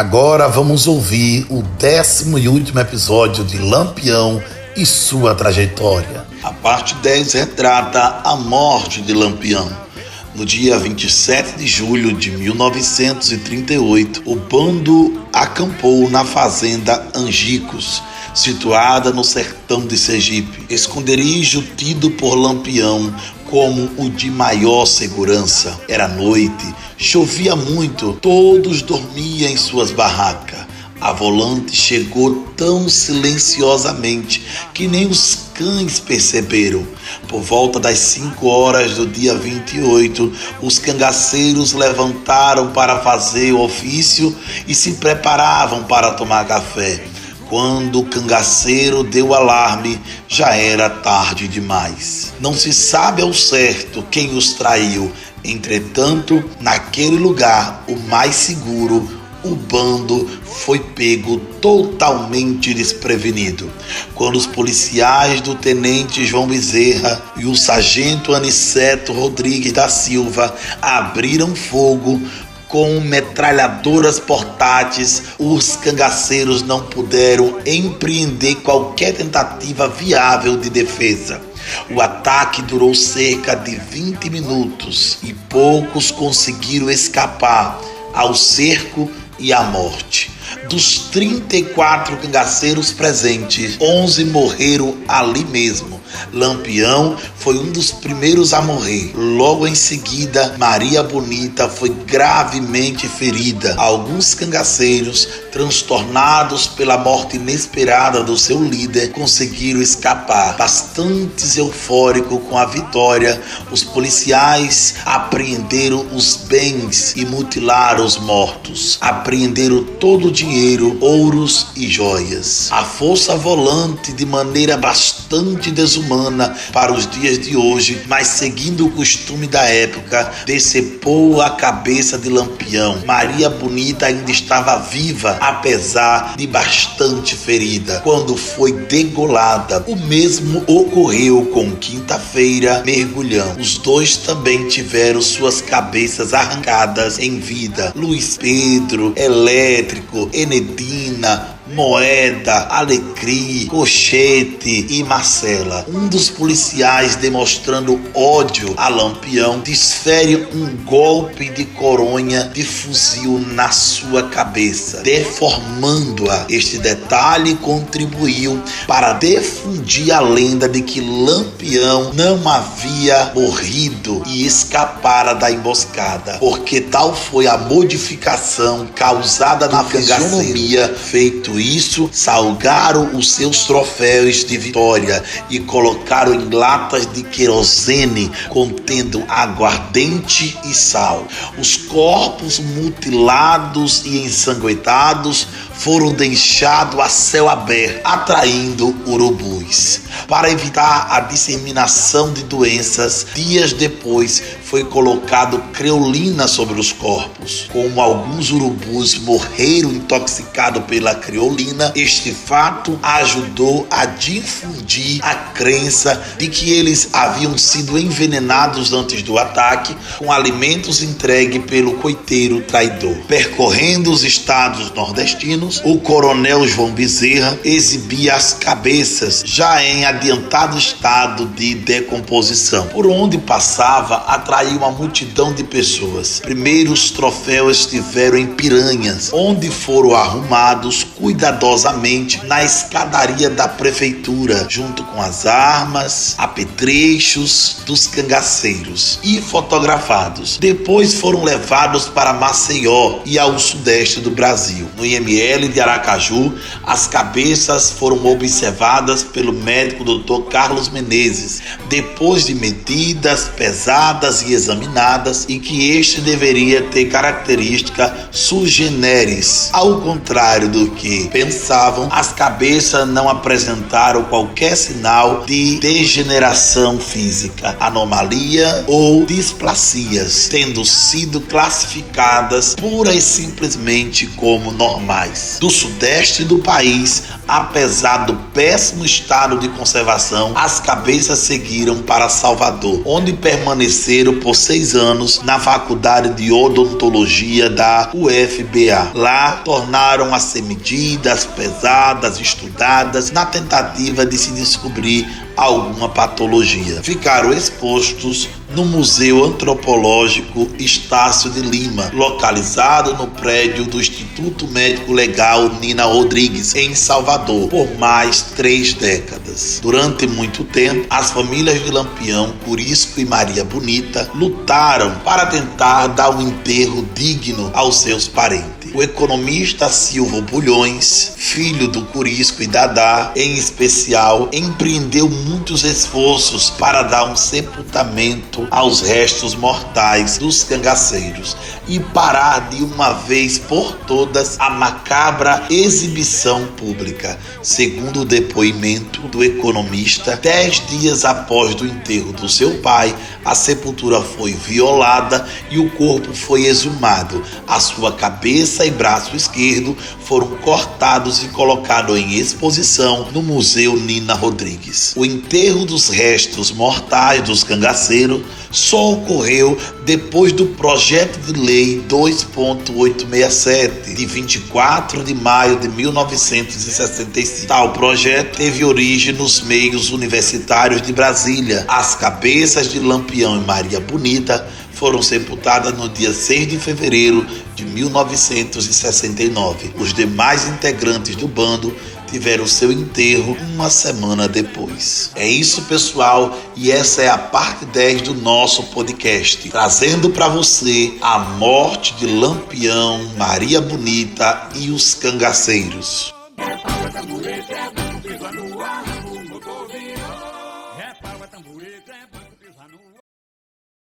Agora vamos ouvir o décimo e último episódio de Lampião e sua trajetória. A parte 10 retrata a morte de Lampião. No dia 27 de julho de 1938, o bando acampou na fazenda Angicos, situada no sertão de Sergipe, esconderijo tido por Lampião como o de maior segurança. Era noite, chovia muito, todos dormiam em suas barracas. A volante chegou tão silenciosamente que nem os cães perceberam. Por volta das 5 horas do dia 28, os cangaceiros levantaram para fazer o ofício e se preparavam para tomar café. Quando o cangaceiro deu alarme, já era tarde demais. Não se sabe ao certo quem os traiu. Entretanto, naquele lugar, o mais seguro, o bando foi pego totalmente desprevenido. Quando os policiais do tenente João Bezerra e o sargento Aniceto Rodrigues da Silva abriram fogo, com metralhadoras portáteis, os cangaceiros não puderam empreender qualquer tentativa viável de defesa. O ataque durou cerca de 20 minutos e poucos conseguiram escapar ao cerco e à morte. Dos 34 cangaceiros presentes, 11 morreram ali mesmo Lampião foi um dos primeiros a morrer. Logo em seguida, Maria Bonita foi gravemente ferida. Alguns cangaceiros, transtornados pela morte inesperada do seu líder, conseguiram escapar. Bastante eufórico com a vitória, os policiais apreenderam os bens e mutilaram os mortos. Apreenderam todo o dinheiro, ouros e joias. A força volante, de maneira bastante desumana, humana para os dias de hoje, mas seguindo o costume da época, decepou a cabeça de Lampião. Maria Bonita ainda estava viva, apesar de bastante ferida, quando foi degolada. O mesmo ocorreu com Quinta-feira Mergulhão. Os dois também tiveram suas cabeças arrancadas em vida. Luiz Pedro, Elétrico, Enedina, Moeda, Alecrim, Cochete e Marcela. Um dos policiais, demonstrando ódio a Lampião, desfere um golpe de coronha de fuzil na sua cabeça, deformando-a. Este detalhe contribuiu para difundir a lenda de que Lampião não havia morrido e escapara da emboscada, porque tal foi a modificação causada na fisionomia feito isso, salgaram os seus troféus de vitória e colocaram em latas de querosene contendo aguardente e sal. Os corpos mutilados e ensanguentados foram deixados a céu aberto, atraindo urubus. Para evitar a disseminação de doenças, dias depois foi colocado creolina sobre os corpos. Como alguns urubus morreram intoxicados pela creolina, este fato ajudou a difundir a crença de que eles haviam sido envenenados antes do ataque com alimentos entregues pelo coiteiro traidor. Percorrendo os estados nordestinos, o coronel João Bezerra exibia as cabeças já em adiantado estado de decomposição. Por onde passava, atrás atraiu uma multidão de pessoas. Primeiro, os troféus estiveram em Piranhas, onde foram arrumados cuidadosamente na escadaria da prefeitura, junto com as armas, apetrechos dos cangaceiros e fotografados. Depois foram levados para Maceió e ao sudeste do Brasil. No IML de Aracaju, as cabeças foram observadas pelo médico Dr. Carlos Menezes, depois de medidas pesadas e examinadas e que este deveria ter característica sui generis. Ao contrário do que pensavam, as cabeças não apresentaram qualquer sinal de degeneração física, anomalia ou displacias, tendo sido classificadas pura e simplesmente como normais. Do sudeste do país, apesar do péssimo estado de conservação, as cabeças seguiram para Salvador, onde permaneceram por seis anos na Faculdade de Odontologia da UFBA. Lá tornaram a ser medidas pesadas, estudadas, na tentativa de se descobrir alguma patologia. Ficaram expostos no Museu Antropológico Estácio de Lima, localizado no prédio do Instituto Médico Legal Nina Rodrigues, em Salvador, por mais três décadas. Durante muito tempo, as famílias de Lampião, Curisco e Maria Bonita lutaram para tentar dar um enterro digno aos seus parentes. O economista Silvio Bulhões, filho do Curisco e Dadá, em especial, empreendeu muitos esforços para dar um sepultamento aos restos mortais dos cangaceiros e parar de uma vez por todas a macabra exibição pública. Segundo o depoimento do economista, dez dias após o enterro do seu pai, a sepultura foi violada e o corpo foi exumado. A sua cabeça e braço esquerdo foram cortados e colocados em exposição no Museu Nina Rodrigues. O enterro dos restos mortais dos cangaceiros só ocorreu depois do projeto de lei 2.867 de 24 de maio de 1965. Tal projeto teve origem nos meios universitários de Brasília. As cabeças de Lampião e Maria Bonita foram sepultadas no dia 6 de fevereiro de 1969. Os demais integrantes do bando tiveram seu enterro uma semana depois. É isso, pessoal, e essa é a parte 10 do nosso podcast, trazendo para você a morte de Lampião, Maria Bonita e os cangaceiros.